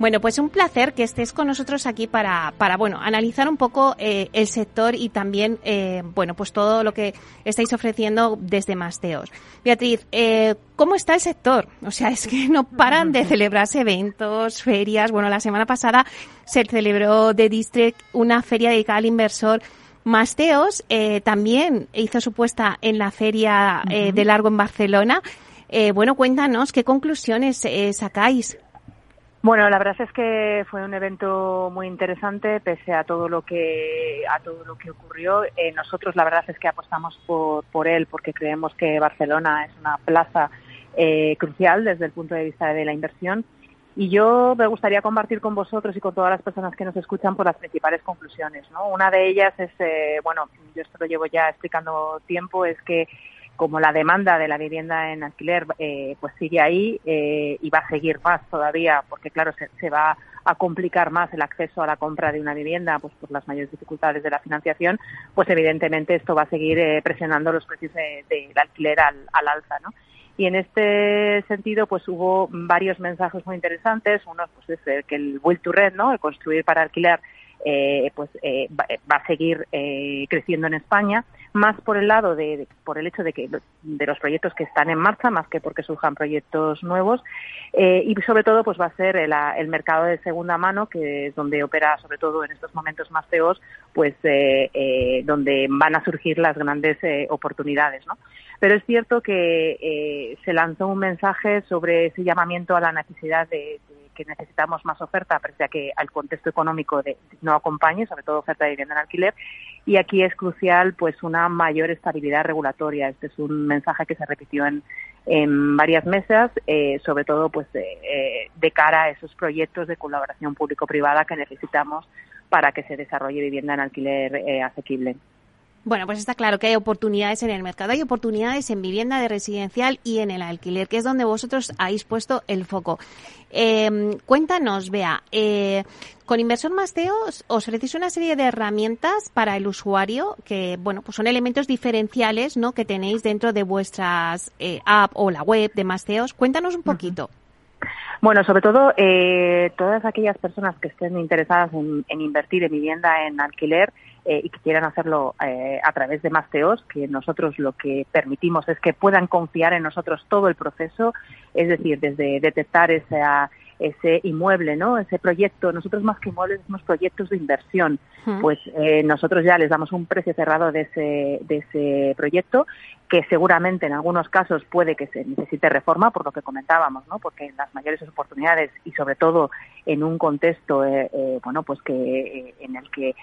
Speaker 1: Bueno, pues un placer que estés con nosotros aquí para, para bueno, analizar un poco eh, el sector y también, eh, bueno, pues todo lo que estáis ofreciendo desde Masteos. Beatriz, eh, ¿cómo está el sector? O sea, es que no paran de celebrarse eventos, ferias. Bueno, la semana pasada se celebró de District una feria dedicada al inversor. Masteos también hizo su puesta en la feria de Largo en Barcelona. Bueno, cuéntanos qué conclusiones sacáis.
Speaker 9: Bueno, la verdad es que fue un evento muy interesante, pese a todo lo que a todo lo que ocurrió. Eh, nosotros, la verdad es que apostamos por, por él, porque creemos que Barcelona es una plaza eh, crucial desde el punto de vista de la inversión. Y yo me gustaría compartir con vosotros y con todas las personas que nos escuchan por las principales conclusiones. ¿no? Una de ellas es, eh, bueno, yo esto lo llevo ya explicando tiempo, es que como la demanda de la vivienda en alquiler eh, pues sigue ahí eh, y va a seguir más todavía porque claro se, va a complicar más el acceso a la compra de una vivienda pues por las mayores dificultades de la financiación pues evidentemente esto va a seguir eh, presionando los precios del de, alquiler al, al alza no y en este sentido pues hubo varios mensajes muy interesantes. Uno pues es que el will to rent no el construir para alquiler eh, pues eh, va, a seguir eh, creciendo en España, más por el lado de, por el hecho de que de los proyectos que están en marcha, más que porque surjan proyectos nuevos, y sobre todo pues va a ser el, el, mercado de segunda mano, que es donde opera sobre todo en estos momentos más feos, pues donde van a surgir las grandes oportunidades, ¿no? Pero es cierto que se lanzó un mensaje sobre ese llamamiento a la necesidad de que necesitamos más oferta, pese a que al contexto económico de, no acompañe, sobre todo oferta de vivienda en alquiler. Y aquí es crucial pues una mayor estabilidad regulatoria. Este es un mensaje que se repitió en, en varias mesas, eh, sobre todo pues eh, de cara a esos proyectos de colaboración público-privada que necesitamos para que se desarrolle vivienda en alquiler eh, asequible.
Speaker 1: Bueno, pues está claro que hay oportunidades en el mercado, hay oportunidades en vivienda de residencial y en el alquiler, que es donde vosotros habéis puesto el foco. Eh, cuéntanos, Bea, eh, con Inversor Masteo os ofrecéis una serie de herramientas para el usuario que, bueno, pues son elementos diferenciales, ¿no? Que tenéis dentro de vuestras eh, app o la web de Masteos. Cuéntanos un poquito.
Speaker 9: Bueno, sobre todo eh, todas aquellas personas que estén interesadas en, en invertir en vivienda en alquiler, eh, y que quieran hacerlo eh, a través de Masteos, que nosotros lo que permitimos es que puedan confiar en nosotros todo el proceso, es decir, desde detectar esa ese inmueble, ¿no? Ese proyecto. Nosotros más que inmuebles somos proyectos de inversión. Pues eh, nosotros ya les damos un precio cerrado de ese, de ese proyecto que seguramente en algunos casos puede que se necesite reforma, por lo que comentábamos, ¿no? Porque en las mayores oportunidades y sobre todo en un contexto, eh, eh, bueno, pues que en el que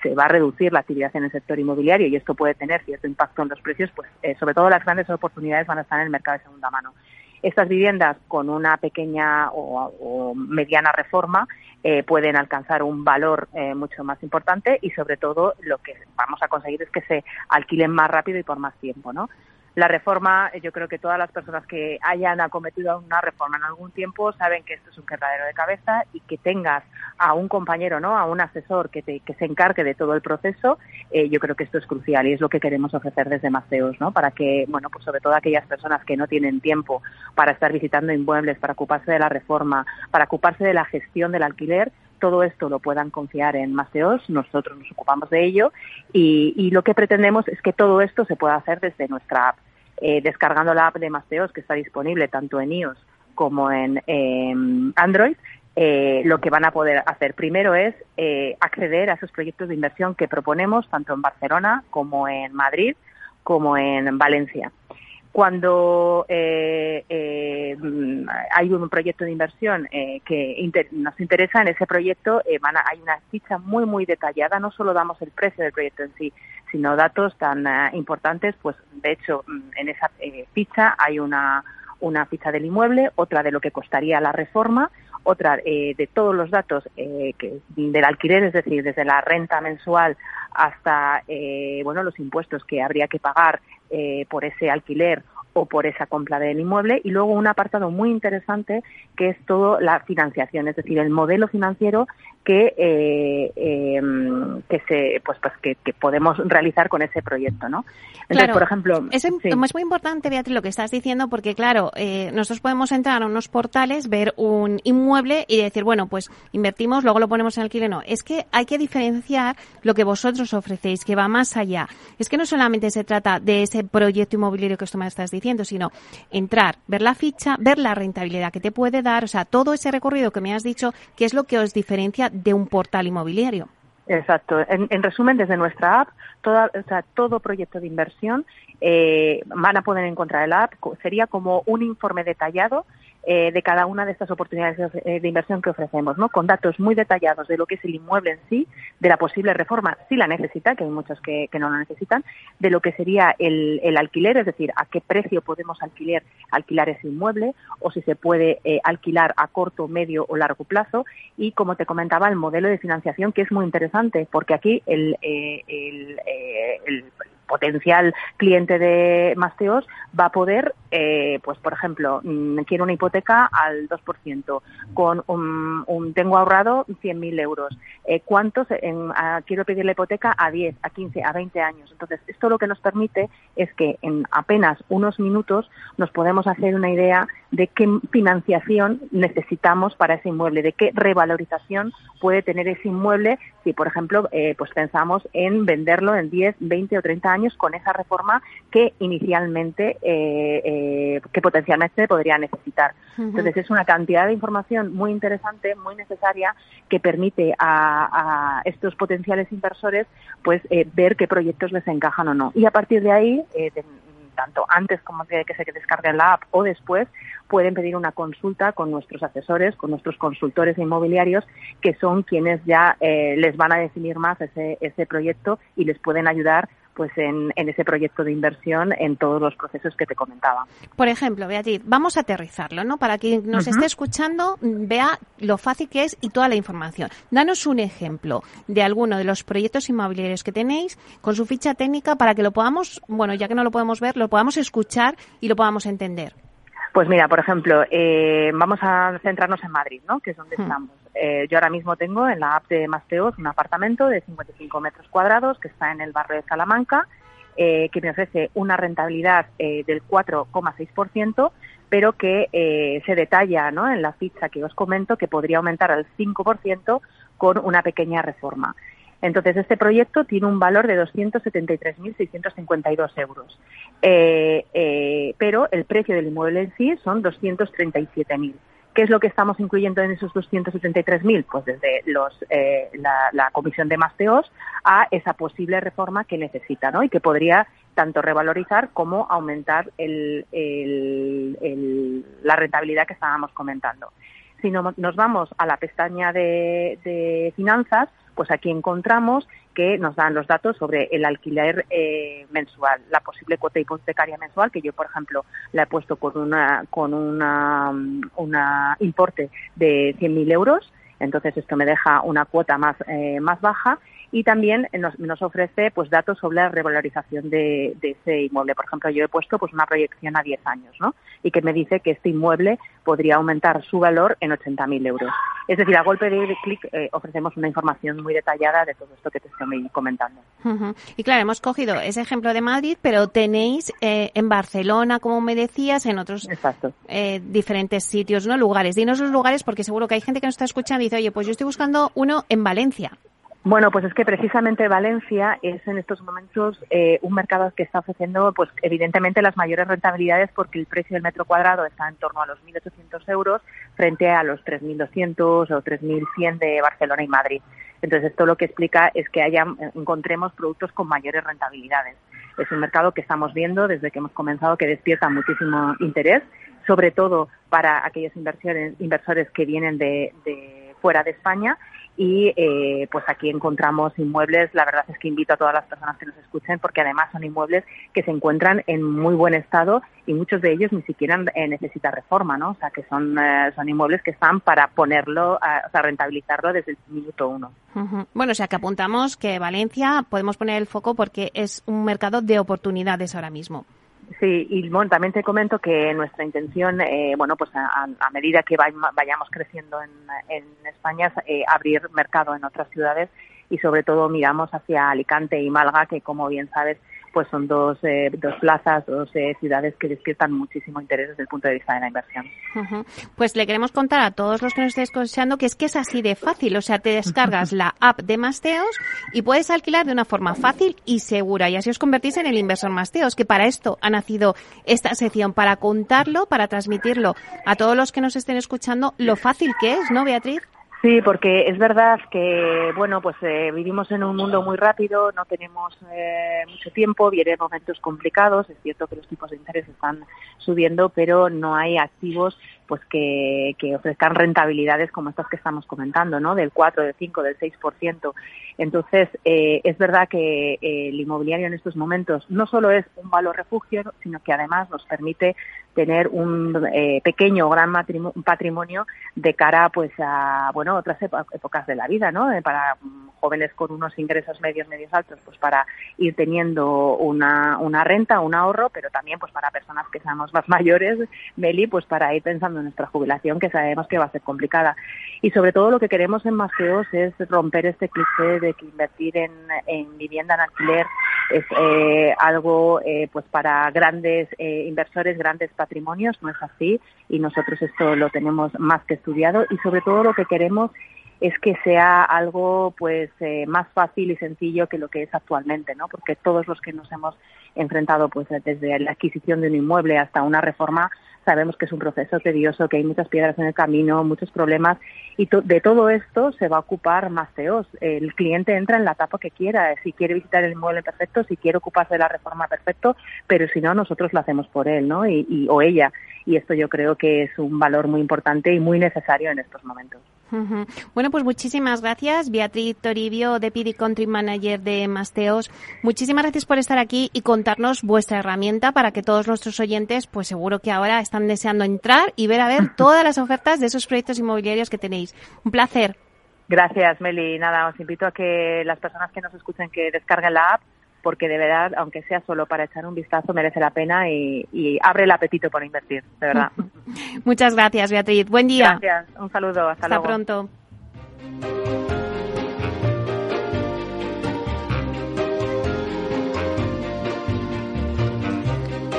Speaker 9: se va a reducir la actividad en el sector inmobiliario y esto puede tener cierto impacto en los precios, pues sobre todo las grandes oportunidades van a estar en el mercado de segunda mano. Estas viviendas con una pequeña o, mediana reforma eh, pueden alcanzar un valor eh, mucho más importante y sobre todo lo que vamos a conseguir es que se alquilen más rápido y por más tiempo, ¿no? La reforma, yo creo que todas las personas que hayan acometido una reforma en algún tiempo saben que esto es un quebradero de cabeza y que tengas a un compañero, ¿no? A un asesor que, te, que se encargue de todo el proceso, eh, yo creo que esto es crucial y es lo que queremos ofrecer desde Maceos, ¿no? Para que, bueno, pues sobre todo aquellas personas que no tienen tiempo para estar visitando inmuebles, para ocuparse de la reforma, para ocuparse de la gestión del alquiler, todo esto lo puedan confiar en Maceos, nosotros nos ocupamos de ello y, y, lo que pretendemos es que todo esto se pueda hacer desde nuestra app. Eh, descargando la app de Masteos, que está disponible tanto en iOS como en Android, eh, lo que van a poder hacer primero es eh, acceder a esos proyectos de inversión que proponemos tanto en Barcelona como en Madrid como en Valencia. Cuando hay un proyecto de inversión que nos interesa, en ese proyecto hay una ficha muy, muy detallada. No solo damos el precio del proyecto en sí, sino datos tan eh, importantes, pues de hecho mm, en esa eh, ficha hay una, una ficha del inmueble, otra de lo que costaría la reforma, otra eh, de todos los datos que, del alquiler, es decir, desde la renta mensual hasta bueno los impuestos que habría que pagar por ese alquiler o por esa compra del inmueble. Y luego un apartado muy interesante que es todo la financiación, es decir, el modelo financiero que eh, em, que se pues pues que, podemos realizar con ese proyecto, ¿no?
Speaker 1: Entonces, por ejemplo, es, es, muy importante, Beatriz, lo que estás diciendo, porque claro, eh, nosotros podemos entrar a unos portales, ver un inmueble y decir, bueno, pues invertimos, luego lo ponemos en alquiler. No, es que hay que diferenciar lo que vosotros ofrecéis, que va más allá. Es que no solamente se trata de ese proyecto inmobiliario que esto me estás diciendo, sino entrar, ver la ficha, ver la rentabilidad que te puede dar, o sea, todo ese recorrido que me has dicho, que es lo que os diferencia de un portal inmobiliario.
Speaker 9: Exacto. En, resumen, desde nuestra app, toda, o sea, todo proyecto de inversión eh, van a poder encontrar el app. Sería como un informe detallado eh, de cada una de estas oportunidades de, inversión que ofrecemos, ¿no? Con datos muy detallados de lo que es el inmueble en sí, de la posible reforma, si la necesita, que hay muchos que, no la necesitan, de lo que sería el, alquiler, es decir, a qué precio podemos alquiler, alquilar ese inmueble, o si se puede eh, alquilar a corto, medio o largo plazo, y como te comentaba, el modelo de financiación, que es muy interesante, porque aquí el, eh, el potencial cliente de Masteos va a poder, eh, pues por ejemplo, mm, quiero una hipoteca al 2%, con un, tengo ahorrado 100.000 euros. Eh, ¿Cuántos? En, quiero pedir la hipoteca a 10, a 15, a 20 años. Entonces, esto lo que nos permite es que en apenas unos minutos nos podemos hacer una idea de qué financiación necesitamos para ese inmueble, de qué revalorización puede tener ese inmueble si, por ejemplo, eh, pues pensamos en venderlo en 10, 20 o 30 años con esa reforma que inicialmente, eh, eh, que potencialmente podría necesitar. Entonces, es una cantidad de información muy interesante, muy necesaria, que permite a, estos potenciales inversores pues ver qué proyectos les encajan o no. Y a partir de ahí, tanto antes como de que se descarguen la app o después, pueden pedir una consulta con nuestros asesores, con nuestros consultores inmobiliarios, que son quienes ya eh, les van a definir más ese, ese proyecto y les pueden ayudar pues en, ese proyecto de inversión en todos los procesos que te comentaba.
Speaker 1: Por ejemplo, Beatriz, vamos a aterrizarlo, ¿no? Para quien nos esté escuchando vea lo fácil que es y toda la información. Danos un ejemplo de alguno de los proyectos inmobiliarios que tenéis con su ficha técnica para que lo podamos, bueno, ya que no lo podemos ver, lo podamos escuchar y lo podamos entender.
Speaker 9: Pues mira, por ejemplo, eh, vamos a centrarnos en Madrid, ¿no? Que es donde hmm. estamos. Eh, yo ahora mismo tengo en la app de Masteos un apartamento de 55 metros cuadrados que está en el barrio de Salamanca, eh, que me ofrece una rentabilidad del 4,6%, pero que se detalla ¿no? en la ficha que os comento que podría aumentar al 5% con una pequeña reforma. Entonces, este proyecto tiene un valor de 273.652 euros, eh, eh, pero el precio del inmueble en sí son 237.000. ¿Qué es lo que estamos incluyendo en esos 273.000? Pues desde los, eh, la, Comisión de Masteos a esa posible reforma que necesita ¿no? y que podría tanto revalorizar como aumentar la rentabilidad que estábamos comentando. Si nos vamos a la pestaña de finanzas, pues aquí encontramos que nos dan los datos sobre el alquiler eh, mensual, la posible cuota hipotecaria mensual, que yo, por ejemplo, la he puesto con una con una, una importe de 100.000 euros, entonces esto me deja una cuota más, eh, más baja y también nos, nos, ofrece pues datos sobre la revalorización de, de, ese inmueble. Por ejemplo, yo he puesto pues una proyección a 10 años, ¿no? Y que me dice que este inmueble podría aumentar su valor en 80.000 euros. Es decir, a golpe de clic eh, ofrecemos una información muy detallada de todo esto que te estoy comentando.
Speaker 1: Y claro, hemos cogido ese ejemplo de Madrid, pero tenéis eh, en Barcelona, como me decías, en otros eh, diferentes sitios, ¿no? Lugares. Dinos los lugares porque seguro que hay gente que nos está escuchando y dice, oye, pues yo estoy buscando uno en Valencia.
Speaker 9: Bueno, pues es que precisamente Valencia es en estos momentos eh, un mercado que está ofreciendo, pues evidentemente las mayores rentabilidades porque el precio del metro cuadrado está en torno a los 1.800 euros frente a los 3.200 o 3.100 de Barcelona y Madrid. Entonces esto lo que explica es que haya, encontremos productos con mayores rentabilidades. Es un mercado que estamos viendo desde que hemos comenzado que despierta muchísimo interés, sobre todo para aquellos inversores, inversores que vienen de, de fuera de España y eh, pues aquí encontramos inmuebles, la verdad es que invito a todas las personas que nos escuchen porque además son inmuebles que se encuentran en muy buen estado y muchos de ellos ni siquiera eh, necesitan reforma, ¿no? O sea que son, eh, son inmuebles que están para ponerlo, o sea, rentabilizarlo desde el minuto uno.
Speaker 1: Bueno, o sea que apuntamos que Valencia podemos poner el foco porque es un mercado de oportunidades ahora mismo.
Speaker 9: Sí, y bueno, también te comento que nuestra intención, eh, bueno, pues a, medida que vayamos creciendo en, España, es eh, abrir mercado en otras ciudades y sobre todo miramos hacia Alicante y Málaga, que como bien sabes, pues son dos, eh, dos plazas, dos eh, ciudades que despiertan muchísimo interés desde el punto de vista de la inversión.
Speaker 1: Pues le queremos contar a todos los que nos estén escuchando que es que es así de fácil. O sea, te descargas la app de Masteos y puedes alquilar de una forma fácil y segura. Y así os convertís en el inversor Masteos, que para esto ha nacido esta sección, para contarlo, para transmitirlo a todos los que nos estén escuchando lo fácil que es, ¿no, Beatriz?
Speaker 9: Sí, porque es verdad que, bueno, pues eh, vivimos en un mundo muy rápido, no tenemos eh, mucho tiempo, vienen momentos complicados, es cierto que los tipos de interés están subiendo, pero no hay activos pues que, que ofrezcan rentabilidades como estas que estamos comentando, ¿no? Del 4, del 5, del 6%. Entonces, eh, es verdad que eh, el inmobiliario en estos momentos no solo es un valor refugio, sino que además nos permite tener un eh, pequeño o gran patrimonio de cara pues a bueno otras épocas de la vida no para jóvenes con unos ingresos medios medios altos pues para ir teniendo una, una renta un ahorro pero también pues para personas que seamos más mayores Meli pues para ir pensando en nuestra jubilación que sabemos que va a ser complicada. Y sobre todo lo que queremos en Masteos es romper este cliché de que invertir en, en vivienda en alquiler es eh, algo eh, pues para grandes eh, inversores, grandes patrimonios, no es así y nosotros esto lo tenemos más que estudiado. Y sobre todo lo que queremos es que sea algo pues eh, más fácil y sencillo que lo que es actualmente, ¿no? Porque todos los que nos hemos enfrentado pues desde la adquisición de un inmueble hasta una reforma sabemos que es un proceso tedioso, que hay muchas piedras en el camino, muchos problemas y de todo esto se va a ocupar Masteos. El cliente entra en la etapa que quiera, si quiere visitar el inmueble perfecto, si quiere ocuparse de la reforma perfecto, pero si no nosotros lo hacemos por él, ¿no? y o ella. Y esto yo creo que es un valor muy importante y muy necesario en estos momentos.
Speaker 1: Bueno, pues muchísimas gracias, Beatriz Toribio, Deputy Country Manager de Masteos. Muchísimas gracias por estar aquí y contarnos vuestra herramienta para que todos nuestros oyentes, pues seguro que ahora están deseando entrar y ver a ver todas las ofertas de esos proyectos inmobiliarios que tenéis. Un placer.
Speaker 9: Gracias, Meli. Nada, os invito a que las personas que nos escuchen que descarguen la app porque de verdad, aunque sea solo para echar un vistazo, merece la pena y, abre el apetito por invertir, de verdad.
Speaker 1: Muchas gracias, Beatriz. Buen día.
Speaker 9: Gracias. Un saludo. Hasta,
Speaker 1: hasta pronto.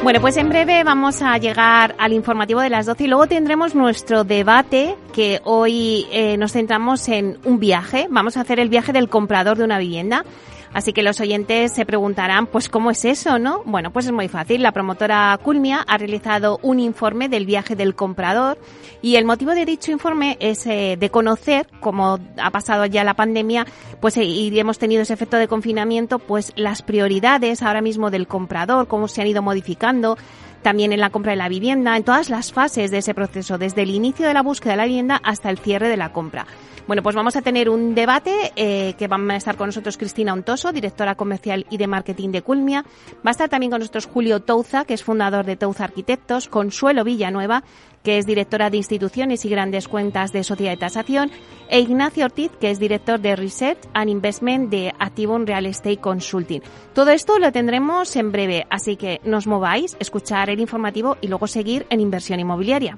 Speaker 1: Bueno, pues en breve vamos a llegar al informativo de las 12 y luego tendremos nuestro debate que hoy eh, nos centramos en un viaje. Vamos a hacer el viaje del comprador de una vivienda. Así que los oyentes se preguntarán, pues ¿cómo es eso, no? Bueno, pues es muy fácil. La promotora Culmia ha realizado un informe del viaje del comprador y el motivo de dicho informe es eh, de conocer, como ha pasado ya la pandemia, pues eh, y hemos tenido ese efecto de confinamiento, pues las prioridades ahora mismo del comprador, cómo se han ido modificando, también en la compra de la vivienda, en todas las fases de ese proceso, desde el inicio de la búsqueda de la vivienda hasta el cierre de la compra. Bueno, pues vamos a tener un debate eh, que van a estar con nosotros Cristina Ontoso, directora comercial y de marketing de Culmia. Va a estar también con nosotros Julio Touza, que es fundador de Touza Arquitectos, Consuelo Villanueva, que es directora de instituciones y grandes cuentas de Sociedad de Tasación, e Ignacio Ortiz, que es director de Research and Investment de Activum Real Estate Consulting. Todo esto lo tendremos en breve, así que nos mováis, escuchar el informativo y luego seguir en inversión inmobiliaria.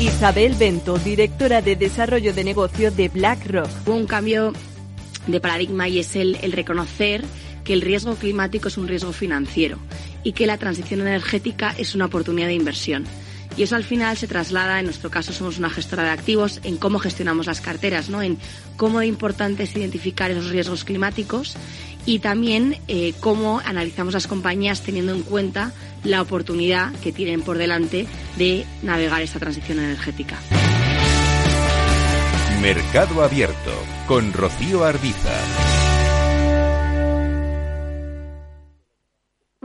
Speaker 10: Isabel Bento, directora de Desarrollo de Negocio de BlackRock.
Speaker 11: Un cambio de paradigma y es el, el reconocer que el riesgo climático es un riesgo financiero y que la transición energética es una oportunidad de inversión. Y eso al final se traslada, en nuestro caso somos una gestora de activos, en cómo gestionamos las carteras, ¿no? en cómo es importante es identificar esos riesgos climáticos y también eh, cómo analizamos las compañías teniendo en cuenta la oportunidad que tienen por delante de navegar esta transición energética.
Speaker 4: Mercado Abierto con Rocío Arbiza.